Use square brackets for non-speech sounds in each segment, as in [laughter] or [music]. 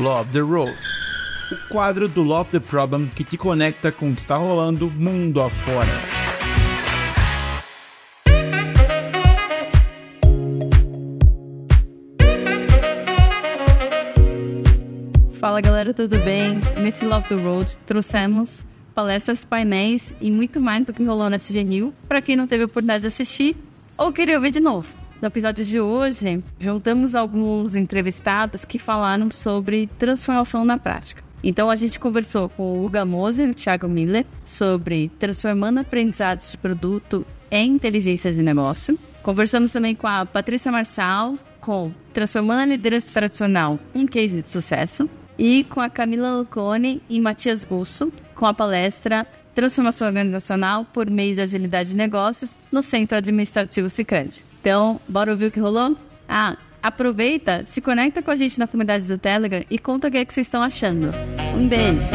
Love the Road, o quadro do Love the Problem que te conecta com o que está rolando mundo afora. Fala galera, tudo bem? Nesse Love the Road trouxemos palestras, painéis e muito mais do que rolou CG Rio para quem não teve a oportunidade de assistir ou queria ouvir de novo. No episódio de hoje, juntamos alguns entrevistados que falaram sobre transformação na prática. Então a gente conversou com o Hugo Moser e o Thiago Miller sobre transformando aprendizados de produto em inteligência de negócio. Conversamos também com a Patrícia Marçal com Transformando a Liderança Tradicional, um case de sucesso. E com a Camila Lucone e Matias Gusso, com a palestra Transformação Organizacional por meio de Agilidade de Negócios no Centro Administrativo Sicredi. Então, bora ouvir o que rolou? Ah, aproveita, se conecta com a gente na comunidade do Telegram e conta o que, é que vocês estão achando. Um beijo!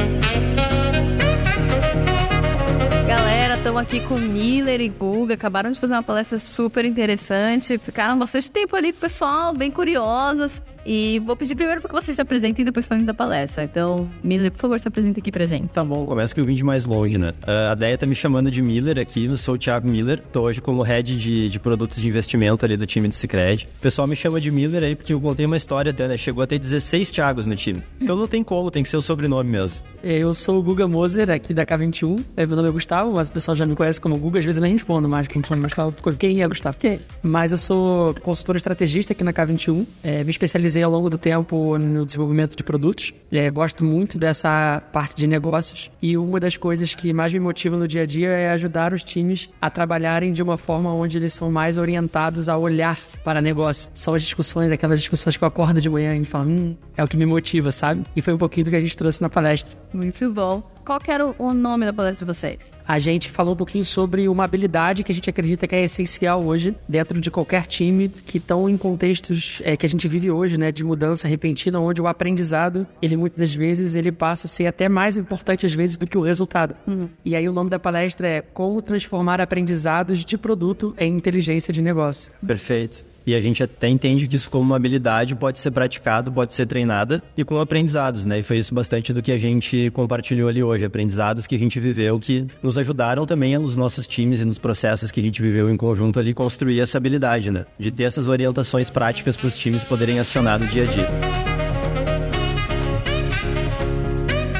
Galera, estamos aqui com Miller e Guga, acabaram de fazer uma palestra super interessante, ficaram bastante tempo ali com o pessoal, bem curiosas. E vou pedir primeiro para que vocês se apresentem e depois falem da palestra. Então, Miller, por favor, se apresente aqui pra gente. Tá bom, começa que eu vim de mais longe, né? Uh, a Deia tá me chamando de Miller aqui, eu sou o Thiago Miller, tô hoje como head de, de produtos de investimento ali do time do Cicred. O pessoal me chama de Miller aí porque eu contei uma história até, né? Chegou a ter 16 Thiagos no time. Então não tem como, tem que ser o sobrenome mesmo. Eu sou o Guga Moser, aqui da K21. Meu nome é Gustavo, mas o pessoal já me conhece como Guga, às vezes eu nem respondo mais quem chama Gustavo. Quem é Gustavo? Quem? Mas eu sou consultor estrategista aqui na K21. É, me especializei ao longo do tempo no desenvolvimento de produtos. É, gosto muito dessa parte de negócios. E uma das coisas que mais me motiva no dia a dia é ajudar os times a trabalharem de uma forma onde eles são mais orientados a olhar para negócio. São as discussões, aquelas discussões que eu acordo de manhã e falo, hum, é o que me motiva, sabe? E foi um pouquinho do que a gente trouxe na palestra. Muito bom. Qual que era o nome da palestra de vocês? A gente falou um pouquinho sobre uma habilidade que a gente acredita que é essencial hoje dentro de qualquer time que estão em contextos é, que a gente vive hoje, né, de mudança repentina, onde o aprendizado, ele muitas das vezes, ele passa a ser até mais importante às vezes do que o resultado. Uhum. E aí o nome da palestra é Como transformar aprendizados de produto em inteligência de negócio. Perfeito. E a gente até entende que isso como uma habilidade pode ser praticado, pode ser treinada e com aprendizados, né? E foi isso bastante do que a gente compartilhou ali hoje, aprendizados que a gente viveu que nos ajudaram também nos nossos times e nos processos que a gente viveu em conjunto ali construir essa habilidade, né? De ter essas orientações práticas para os times poderem acionar no dia a dia.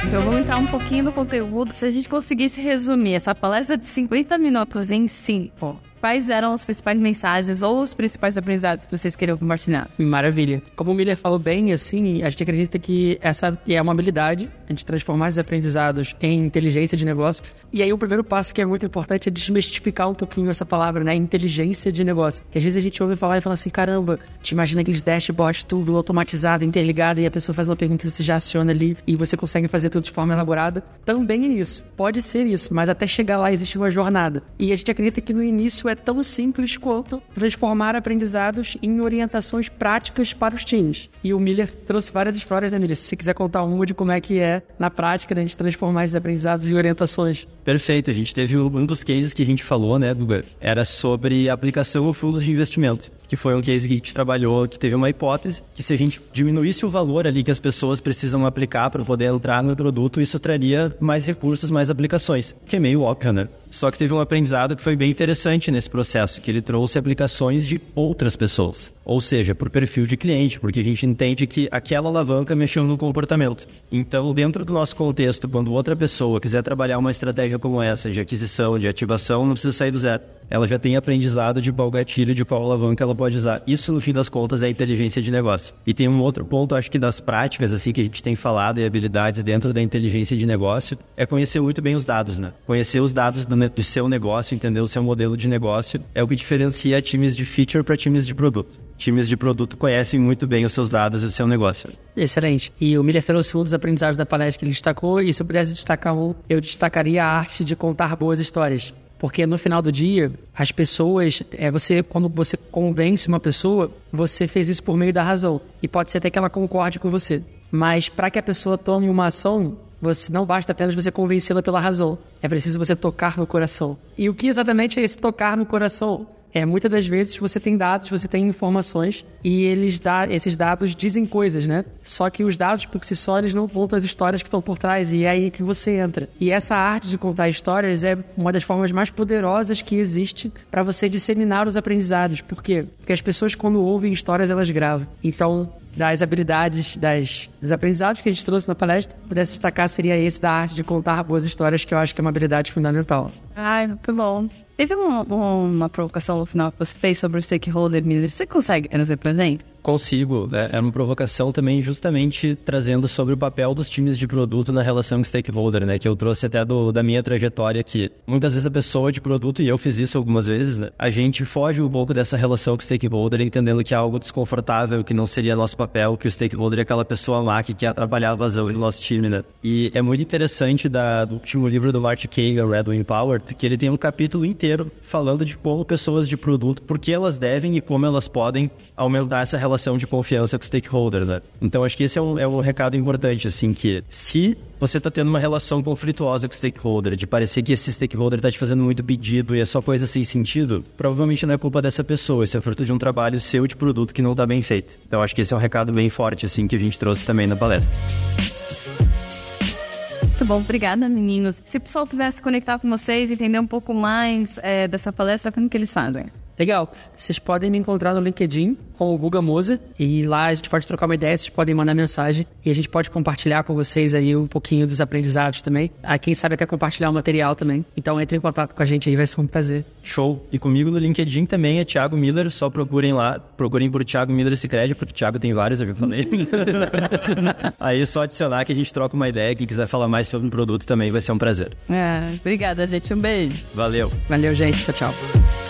Então vamos entrar um pouquinho no conteúdo. Se a gente conseguisse resumir essa palestra de 50 minutos em 5, Quais eram as principais mensagens ou os principais aprendizados que vocês queriam compartilhar? Maravilha. Como o Miller falou bem, assim, a gente acredita que essa é uma habilidade, a gente transformar esses aprendizados em inteligência de negócio. E aí o primeiro passo que é muito importante é desmistificar um pouquinho essa palavra, né? Inteligência de negócio. Que às vezes a gente ouve falar e fala assim, caramba, te imagina aqueles dashboards tudo automatizado, interligado, e a pessoa faz uma pergunta e você já aciona ali e você consegue fazer tudo de forma elaborada. Também é isso. Pode ser isso, mas até chegar lá existe uma jornada. E a gente acredita que no início é tão simples quanto transformar aprendizados em orientações práticas para os times. E o Miller trouxe várias histórias, né, Miller? Se você quiser contar uma de como é que é, na prática, né, a gente transformar esses aprendizados em orientações. Perfeito. A gente teve um dos cases que a gente falou, né, Guga? Era sobre aplicação ou fundos de investimento, que foi um case que a gente trabalhou, que teve uma hipótese que se a gente diminuísse o valor ali que as pessoas precisam aplicar para poder entrar no produto, isso traria mais recursos, mais aplicações, que é meio óbvio, né? Só que teve um aprendizado que foi bem interessante nesse processo, que ele trouxe aplicações de outras pessoas. Ou seja, por perfil de cliente, porque a gente entende que aquela alavanca mexeu no comportamento. Então, dentro do nosso contexto, quando outra pessoa quiser trabalhar uma estratégia como essa, de aquisição, de ativação, não precisa sair do zero. Ela já tem aprendizado de qual gatilho, de qual alavanca ela pode usar. Isso, no fim das contas, é inteligência de negócio. E tem um outro ponto, acho que das práticas, assim, que a gente tem falado e habilidades dentro da inteligência de negócio, é conhecer muito bem os dados, né? Conhecer os dados do, do seu negócio, entender o seu modelo de negócio, é o que diferencia times de feature para times de produto times de produto conhecem muito bem os seus dados e o seu negócio. Excelente. E o Miller trouxe um dos aprendizados da palestra que ele destacou, e se eu pudesse destacar um, eu destacaria a arte de contar boas histórias. Porque no final do dia, as pessoas, é você quando você convence uma pessoa, você fez isso por meio da razão. E pode ser até que ela concorde com você. Mas para que a pessoa tome uma ação, você não basta apenas você convencê-la pela razão. É preciso você tocar no coração. E o que exatamente é esse tocar no coração? É, muitas das vezes você tem dados, você tem informações e eles dá, esses dados dizem coisas, né? Só que os dados por si só eles não contam as histórias que estão por trás e é aí que você entra. E essa arte de contar histórias é uma das formas mais poderosas que existe para você disseminar os aprendizados. Por quê? Porque as pessoas quando ouvem histórias elas gravam. Então das habilidades, das, dos aprendizados que a gente trouxe na palestra, pudesse destacar seria esse da arte de contar boas histórias, que eu acho que é uma habilidade fundamental. Ai, muito bom. Teve uma, uma provocação no final que você fez sobre o stakeholder, Miller. Você consegue trazer pra gente? Consigo. Né? Era uma provocação também justamente trazendo sobre o papel dos times de produto na relação com stakeholder, né? Que eu trouxe até do, da minha trajetória que muitas vezes a pessoa de produto, e eu fiz isso algumas vezes, né? A gente foge um pouco dessa relação com stakeholder, entendendo que é algo desconfortável, que não seria nosso papel, que o stakeholder é aquela pessoa lá que quer atrapalhar a vazão do nosso time, né? E é muito interessante da, do último livro do Martin Kagan, Red Wing Power, que ele tem um capítulo inteiro falando de como pessoas de produto, por que elas devem e como elas podem aumentar essa relação de confiança com o stakeholder, né? Então acho que esse é um, é um recado importante, assim, que se você está tendo uma relação conflituosa com o stakeholder, de parecer que esse stakeholder está te fazendo muito pedido e é só coisa sem sentido, provavelmente não é culpa dessa pessoa, isso é fruto de um trabalho seu de produto que não está bem feito. Então acho que esse é um recado bem forte, assim, que a gente trouxe também na palestra. Muito bom, obrigada, meninos. Se o pessoal quiser se conectar com vocês, entender um pouco mais é, dessa palestra, como que eles fazem? Legal. Vocês podem me encontrar no LinkedIn com o Guga Moza e lá a gente pode trocar uma ideia, vocês podem mandar mensagem e a gente pode compartilhar com vocês aí um pouquinho dos aprendizados também. Ah, quem sabe até compartilhar o material também. Então entre em contato com a gente aí, vai ser um prazer. Show. E comigo no LinkedIn também é Thiago Miller, só procurem lá, procurem por Thiago Miller Cicred, porque o Thiago tem vários, eu já falei. [laughs] aí é só adicionar que a gente troca uma ideia, quem quiser falar mais sobre o produto também vai ser um prazer. É, obrigada, gente. Um beijo. Valeu. Valeu, gente. Tchau, tchau.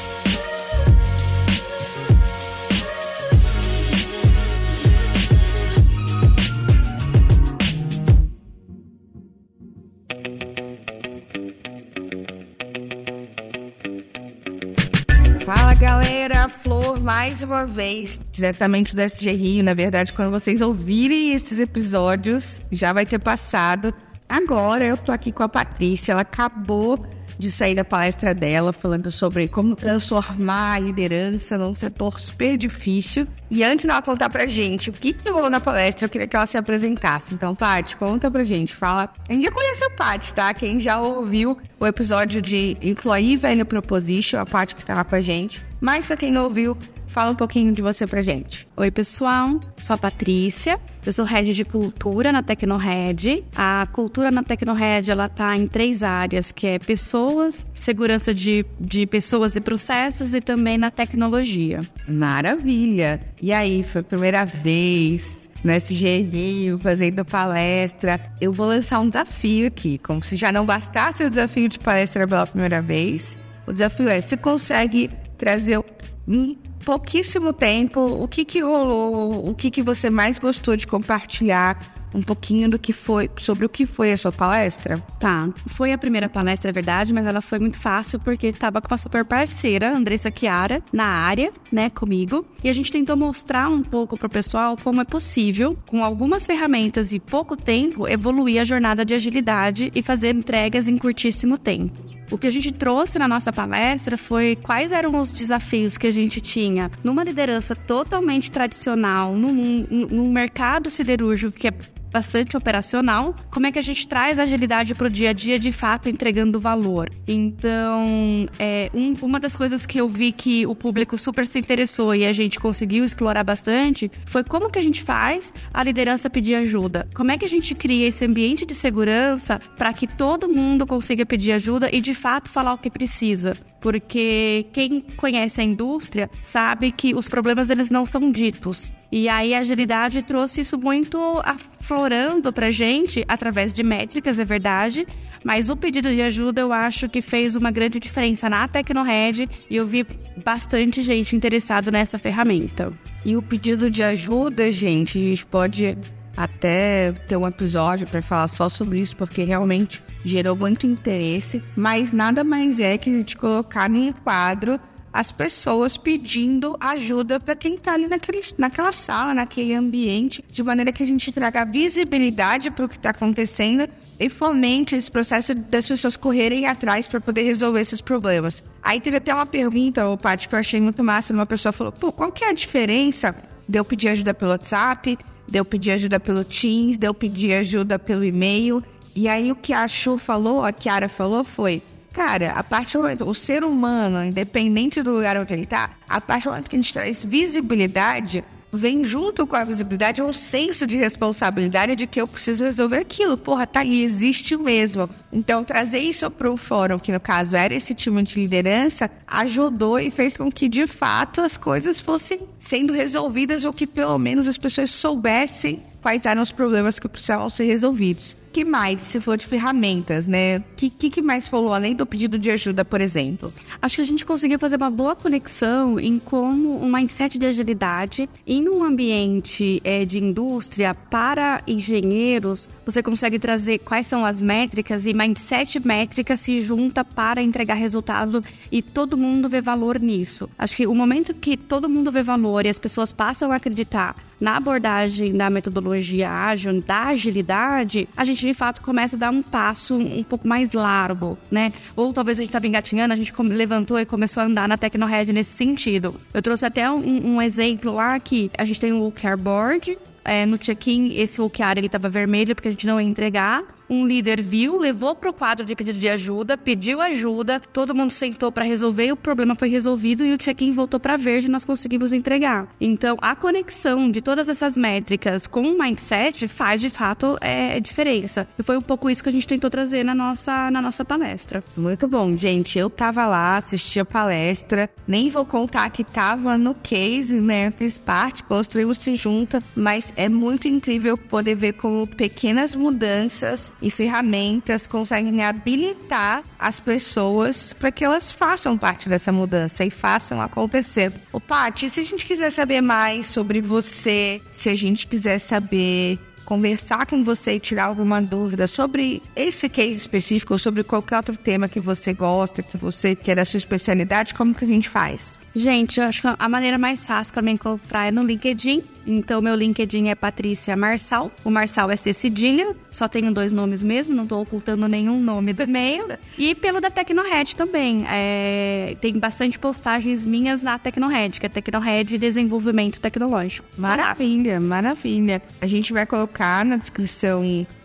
Galera, Flor mais uma vez, diretamente do SG Rio. Na verdade, quando vocês ouvirem esses episódios, já vai ter passado. Agora eu tô aqui com a Patrícia, ela acabou de sair da palestra dela falando sobre como transformar a liderança num setor super difícil. E antes dela contar pra gente o que que rolou na palestra, eu queria que ela se apresentasse. Então, Paty, conta pra gente, fala. A gente já conhece a Paty, tá? Quem já ouviu o episódio de Employee Value Proposition, a Paty que lá com a gente. Mas pra quem não ouviu, Fala um pouquinho de você pra gente. Oi, pessoal. Sou a Patrícia. Eu sou head de cultura na Tecnored. A cultura na Tecnored, ela tá em três áreas, que é pessoas, segurança de, de pessoas e processos e também na tecnologia. Maravilha! E aí, foi a primeira vez no SG Rio, fazendo palestra. Eu vou lançar um desafio aqui, como se já não bastasse o desafio de palestra pela primeira vez. O desafio é, você consegue trazer um pouquíssimo tempo, o que que rolou, o que que você mais gostou de compartilhar um pouquinho do que foi, sobre o que foi a sua palestra? Tá, foi a primeira palestra, é verdade, mas ela foi muito fácil porque estava com uma super parceira, Andressa Chiara, na área, né, comigo. E a gente tentou mostrar um pouco pro pessoal como é possível, com algumas ferramentas e pouco tempo, evoluir a jornada de agilidade e fazer entregas em curtíssimo tempo. O que a gente trouxe na nossa palestra foi quais eram os desafios que a gente tinha numa liderança totalmente tradicional, num, num mercado siderúrgico que é bastante operacional, como é que a gente traz agilidade para o dia a dia de fato entregando valor. Então, é, um, uma das coisas que eu vi que o público super se interessou e a gente conseguiu explorar bastante foi como que a gente faz a liderança pedir ajuda. Como é que a gente cria esse ambiente de segurança para que todo mundo consiga pedir ajuda e de fato falar o que precisa porque quem conhece a indústria sabe que os problemas eles não são ditos. E aí a agilidade trouxe isso muito aflorando pra gente através de métricas, é verdade, mas o pedido de ajuda eu acho que fez uma grande diferença na Tecnored e eu vi bastante gente interessado nessa ferramenta. E o pedido de ajuda, gente, a gente pode até ter um episódio para falar só sobre isso, porque realmente gerou muito interesse, mas nada mais é que a gente colocar num quadro as pessoas pedindo ajuda para quem está ali naquele, naquela sala, naquele ambiente, de maneira que a gente traga visibilidade para o que está acontecendo e fomente esse processo das pessoas correrem atrás para poder resolver esses problemas. Aí teve até uma pergunta, o Paty, que eu achei muito massa. Uma pessoa falou: pô, qual que é a diferença de eu pedir ajuda pelo WhatsApp, de eu pedir ajuda pelo Teams, de eu pedir ajuda pelo e-mail? E aí o que a Chu falou, a Kiara falou foi: cara, a partir do momento, o ser humano, independente do lugar onde ele está, a partir do momento que a gente traz visibilidade, vem junto com a visibilidade um senso de responsabilidade de que eu preciso resolver aquilo. Porra, tá ali, existe mesmo. Então, trazer isso para o fórum, que no caso era esse time de liderança, ajudou e fez com que, de fato, as coisas fossem sendo resolvidas ou que pelo menos as pessoas soubessem quais eram os problemas que precisavam ser resolvidos que mais, se for de ferramentas, né? O que, que, mais falou, além do pedido de ajuda, por exemplo? Acho que a gente conseguiu fazer uma boa conexão em como um mindset de agilidade em um ambiente é, de indústria para engenheiros, você consegue trazer quais são as métricas e mindset métrica se junta para entregar resultado e todo mundo vê valor nisso. Acho que o momento que todo mundo vê valor e as pessoas passam a acreditar na abordagem da metodologia ágil, da agilidade, a gente de fato começa a dar um passo um pouco mais largo, né? Ou talvez a gente estava engatinhando, a gente levantou e começou a andar na Tecnohead nesse sentido. Eu trouxe até um, um exemplo lá que a gente tem o OKR Board, é, no check-in, esse OKR ele estava vermelho porque a gente não ia entregar um líder viu, levou para o quadro de pedido de ajuda, pediu ajuda, todo mundo sentou para resolver, o problema foi resolvido e o check-in voltou para verde e nós conseguimos entregar. Então, a conexão de todas essas métricas com o mindset faz de fato é, diferença. E foi um pouco isso que a gente tentou trazer na nossa, na nossa palestra. Muito bom, gente. Eu tava lá, assisti a palestra, nem vou contar que tava no case, né? Fiz parte, construímos-se junta, mas é muito incrível poder ver como pequenas mudanças e ferramentas conseguem habilitar as pessoas para que elas façam parte dessa mudança e façam acontecer. O Paty, se a gente quiser saber mais sobre você, se a gente quiser saber conversar com você e tirar alguma dúvida sobre esse case específico ou sobre qualquer outro tema que você gosta, que você quer a sua especialidade, como que a gente faz? Gente, eu acho que a maneira mais fácil para me encontrar é no LinkedIn. Então, meu LinkedIn é Patrícia Marçal. O Marçal é C cedilha, só tenho dois nomes mesmo, não estou ocultando nenhum nome do e-mail. E pelo da Tecnohead também. É, tem bastante postagens minhas na Tecnohead, que é Tecnohead Desenvolvimento Tecnológico. Maravilha, maravilha. A gente vai colocar na descrição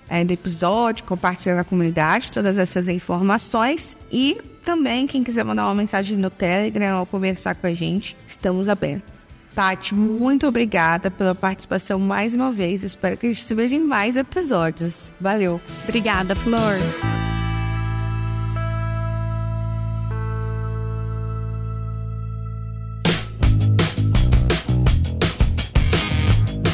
é, do episódio, compartilhando na comunidade todas essas informações e também, quem quiser mandar uma mensagem no Telegram ou conversar com a gente, estamos abertos. Tati, muito obrigada pela participação mais uma vez. Espero que a gente se veja em mais episódios. Valeu. Obrigada, Flor.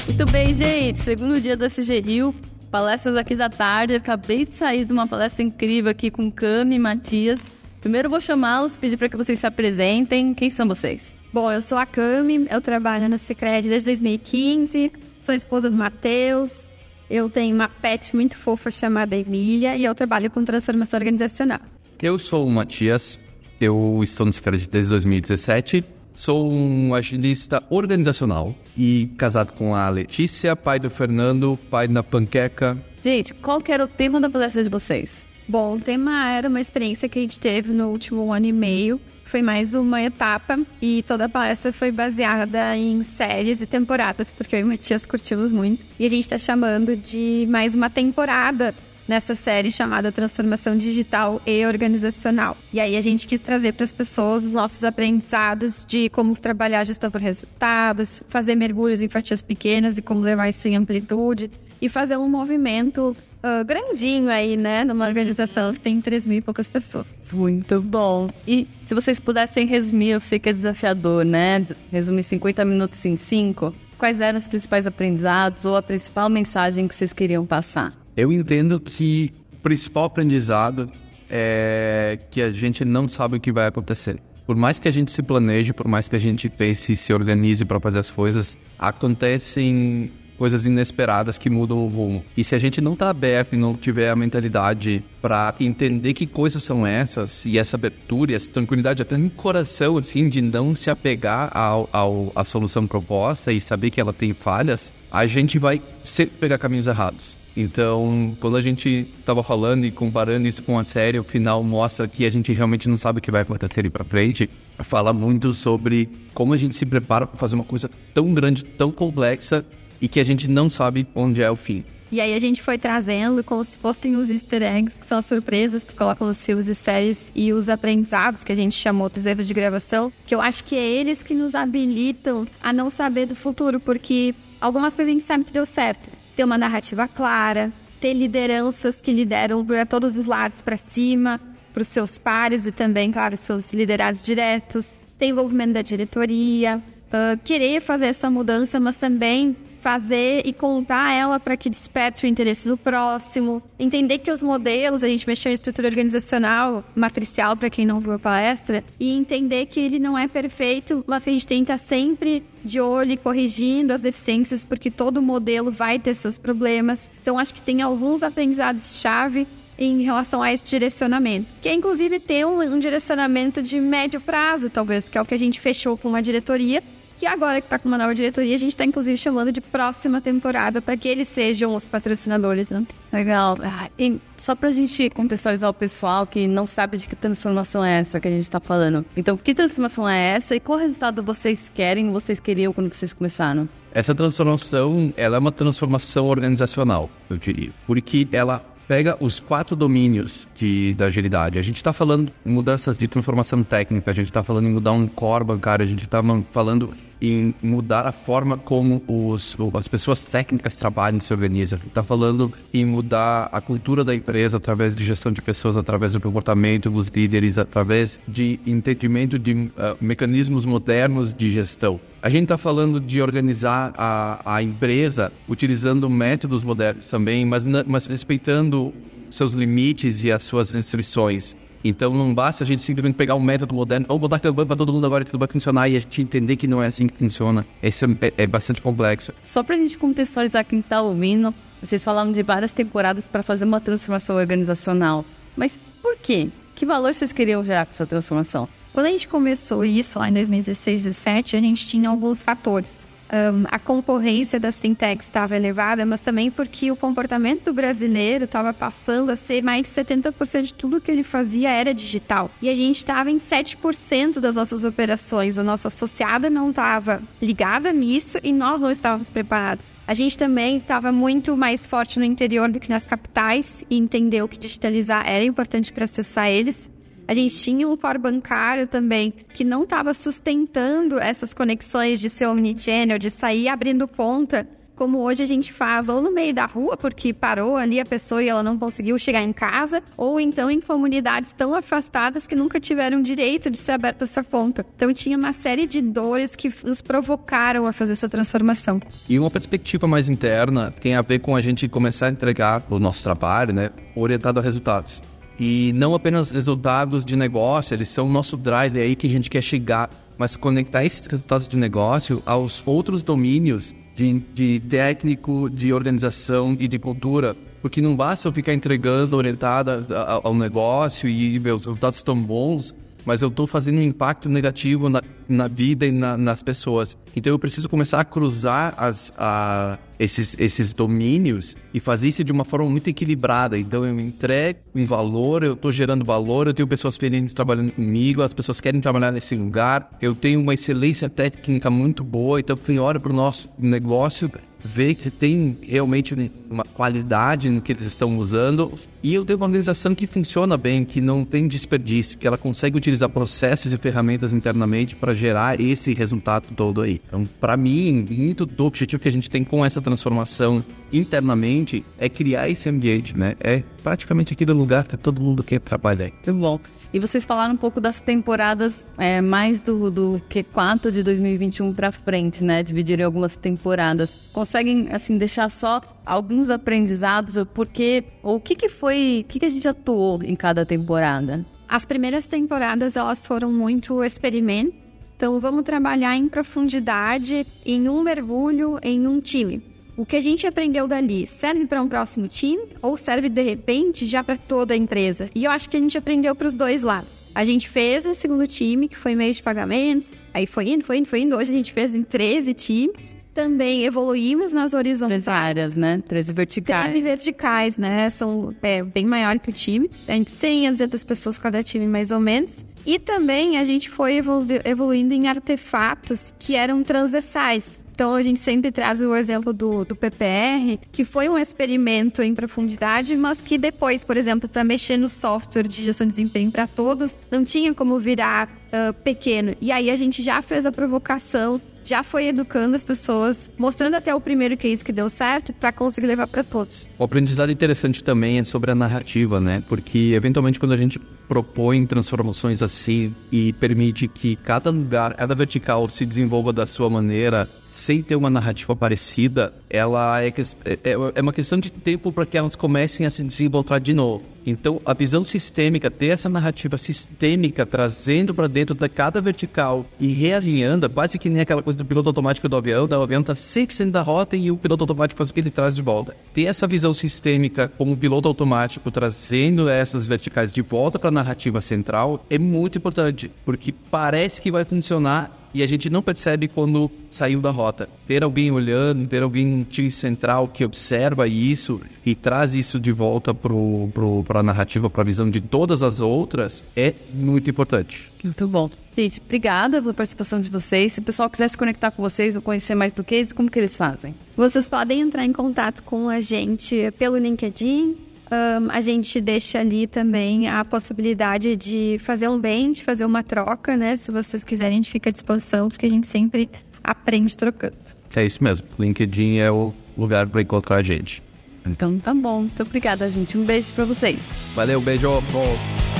Muito bem, gente. Segundo dia da Rio, palestras aqui da tarde. Acabei de sair de uma palestra incrível aqui com Cami e Matias. Primeiro eu vou chamá-los, pedir para que vocês se apresentem. Quem são vocês? Bom, eu sou a Cami, eu trabalho na Secred desde 2015, sou esposa do Matheus, eu tenho uma pet muito fofa chamada Emília e eu trabalho com transformação organizacional. Eu sou o Matias, eu estou no Secred desde 2017, sou um agilista organizacional e casado com a Letícia, pai do Fernando, pai da Panqueca. Gente, qual que era o tema da palestra de vocês? Bom, o tema era uma experiência que a gente teve no último ano e meio. Foi mais uma etapa e toda a palestra foi baseada em séries e temporadas, porque eu e o Matias curtimos muito. E a gente está chamando de mais uma temporada nessa série chamada Transformação Digital e Organizacional. E aí a gente quis trazer para as pessoas os nossos aprendizados de como trabalhar gestão por resultados, fazer mergulhos em fatias pequenas e como levar isso em amplitude e fazer um movimento uh, grandinho aí, né? Numa organização que tem 3 mil e poucas pessoas. Muito bom. E se vocês pudessem resumir, eu sei que é desafiador, né? Resumir 50 minutos em 5. Quais eram os principais aprendizados ou a principal mensagem que vocês queriam passar? Eu entendo que o principal aprendizado é que a gente não sabe o que vai acontecer. Por mais que a gente se planeje, por mais que a gente pense e se organize para fazer as coisas, acontecem coisas inesperadas que mudam o rumo. E se a gente não está aberto e não tiver a mentalidade para entender que coisas são essas e essa abertura e essa tranquilidade até no coração assim de não se apegar ao, ao à solução proposta e saber que ela tem falhas, a gente vai sempre pegar caminhos errados. Então, quando a gente estava falando e comparando isso com a série, o final mostra que a gente realmente não sabe o que vai acontecer ali para frente. Fala muito sobre como a gente se prepara para fazer uma coisa tão grande, tão complexa e que a gente não sabe onde é o fim. E aí a gente foi trazendo como se fossem os easter eggs, que são as surpresas que colocam nos filmes e séries, e os aprendizados que a gente chamou dos erros de gravação, que eu acho que é eles que nos habilitam a não saber do futuro, porque algumas coisas a gente sabe que deu certo. Ter uma narrativa clara, ter lideranças que lideram para todos os lados para cima, para os seus pares e também, claro, os seus liderados diretos, ter envolvimento da diretoria, uh, querer fazer essa mudança, mas também fazer e contar ela para que desperte o interesse do próximo. Entender que os modelos, a gente mexeu em estrutura organizacional, matricial, para quem não viu a palestra, e entender que ele não é perfeito, mas a gente que estar sempre de olho e corrigindo as deficiências, porque todo modelo vai ter seus problemas. Então, acho que tem alguns aprendizados-chave em relação a esse direcionamento. Que é, inclusive, ter um, um direcionamento de médio prazo, talvez, que é o que a gente fechou com a diretoria, que agora que está com uma nova diretoria, a gente está inclusive chamando de próxima temporada para que eles sejam os patrocinadores, né? Legal. Ah, e só para a gente contextualizar o pessoal que não sabe de que transformação é essa que a gente está falando. Então, que transformação é essa e qual resultado vocês querem, vocês queriam quando vocês começaram? Essa transformação, ela é uma transformação organizacional, eu diria, porque ela pega os quatro domínios de, da agilidade. A gente está falando em mudanças de transformação técnica, a gente está falando em mudar um core bancário, a gente está falando em mudar a forma como os, as pessoas técnicas trabalham e se organizam. Está falando em mudar a cultura da empresa através de gestão de pessoas, através do comportamento dos líderes, através de entendimento de uh, mecanismos modernos de gestão. A gente está falando de organizar a, a empresa utilizando métodos modernos também, mas, mas respeitando seus limites e as suas restrições. Então não basta a gente simplesmente pegar um método moderno, vamos botar Kanban para todo mundo agora e tudo vai funcionar e a gente entender que não é assim que funciona. Isso é, é bastante complexo. Só para a gente contextualizar quem está ouvindo, vocês falaram de várias temporadas para fazer uma transformação organizacional. Mas por quê? Que valor vocês queriam gerar com essa transformação? Quando a gente começou isso lá em 2016, 2017, a gente tinha alguns fatores um, a concorrência das fintechs estava elevada, mas também porque o comportamento do brasileiro estava passando a ser mais de 70% de tudo que ele fazia era digital. E a gente estava em 7% das nossas operações. O nosso associado não estava ligado nisso e nós não estávamos preparados. A gente também estava muito mais forte no interior do que nas capitais e entendeu que digitalizar era importante para acessar eles. A gente tinha um core bancário também que não estava sustentando essas conexões de ser omnichannel, de sair abrindo conta como hoje a gente faz, ou no meio da rua, porque parou ali a pessoa e ela não conseguiu chegar em casa, ou então em comunidades tão afastadas que nunca tiveram direito de ser aberta essa conta. Então tinha uma série de dores que nos provocaram a fazer essa transformação. E uma perspectiva mais interna tem a ver com a gente começar a entregar o nosso trabalho, né, orientado a resultados. E não apenas resultados de negócio, eles são o nosso drive, é aí que a gente quer chegar, mas conectar esses resultados de negócio aos outros domínios de, de técnico, de organização e de cultura. Porque não basta eu ficar entregando orientada ao negócio e meus resultados estão bons, mas eu estou fazendo um impacto negativo na, na vida e na, nas pessoas. Então eu preciso começar a cruzar as, a, esses, esses domínios e fazer isso de uma forma muito equilibrada. Então eu entrego um valor, eu estou gerando valor, eu tenho pessoas felizes trabalhando comigo, as pessoas querem trabalhar nesse lugar, eu tenho uma excelência técnica muito boa, então quem olha para o nosso negócio ver que tem realmente uma qualidade no que eles estão usando e eu tenho uma organização que funciona bem, que não tem desperdício, que ela consegue utilizar processos e ferramentas internamente para gerar esse resultado todo aí. Então, para mim, muito do objetivo que a gente tem com essa transformação internamente é criar esse ambiente, né? É praticamente aquele lugar que todo mundo quer trabalhar. Muito bom. E vocês falaram um pouco das temporadas é, mais do, do Q4 de 2021 para frente, né? Dividirem algumas temporadas. Conseguem, assim, deixar só alguns aprendizados? Porque, ou o que, que foi, o que, que a gente atuou em cada temporada? As primeiras temporadas, elas foram muito experimentos. Então, vamos trabalhar em profundidade, em um mergulho, em um time o que a gente aprendeu dali serve para um próximo time ou serve de repente já para toda a empresa? E eu acho que a gente aprendeu para os dois lados. A gente fez um segundo time que foi meio de pagamentos, aí foi indo, foi indo, foi indo. Hoje a gente fez em 13 times também evoluímos nas horizontais. Três áreas, né? Três verticais. Três verticais, né? São é, bem maior que o time. A gente 100 a 200 pessoas cada time, mais ou menos. E também a gente foi evolu evoluindo em artefatos que eram transversais. Então a gente sempre traz o exemplo do, do PPR, que foi um experimento em profundidade, mas que depois, por exemplo, para mexer no software de gestão de desempenho para todos, não tinha como virar uh, pequeno. E aí a gente já fez a provocação já foi educando as pessoas, mostrando até o primeiro case que deu certo para conseguir levar para todos. O aprendizado interessante também é sobre a narrativa, né? Porque eventualmente quando a gente propõe transformações assim e permite que cada lugar, cada vertical se desenvolva da sua maneira, sem ter uma narrativa parecida, ela é, é, é, é uma questão de tempo para que elas comecem a se desenvolver de novo. Então, a visão sistêmica, ter essa narrativa sistêmica trazendo para dentro de cada vertical e realinhando, quase que nem aquela coisa do piloto automático do avião, o avião está sempre saindo da rota e o piloto automático faz o que ele traz de volta. Ter essa visão sistêmica como piloto automático trazendo essas verticais de volta para narrativa central é muito importante, porque parece que vai funcionar e a gente não percebe quando saiu da rota. Ter alguém olhando, ter alguém time central que observa isso e traz isso de volta para a narrativa, para a visão de todas as outras, é muito importante. Muito bom. Gente, obrigada pela participação de vocês. Se o pessoal quiser se conectar com vocês ou conhecer mais do que isso, como que eles fazem? Vocês podem entrar em contato com a gente pelo LinkedIn, um, a gente deixa ali também a possibilidade de fazer um bem, de fazer uma troca, né? Se vocês quiserem, a gente fica à disposição, porque a gente sempre aprende trocando. É isso mesmo. LinkedIn é o lugar para encontrar a gente. Então tá bom. Muito obrigada, gente. Um beijo para vocês. Valeu, beijo. Bom.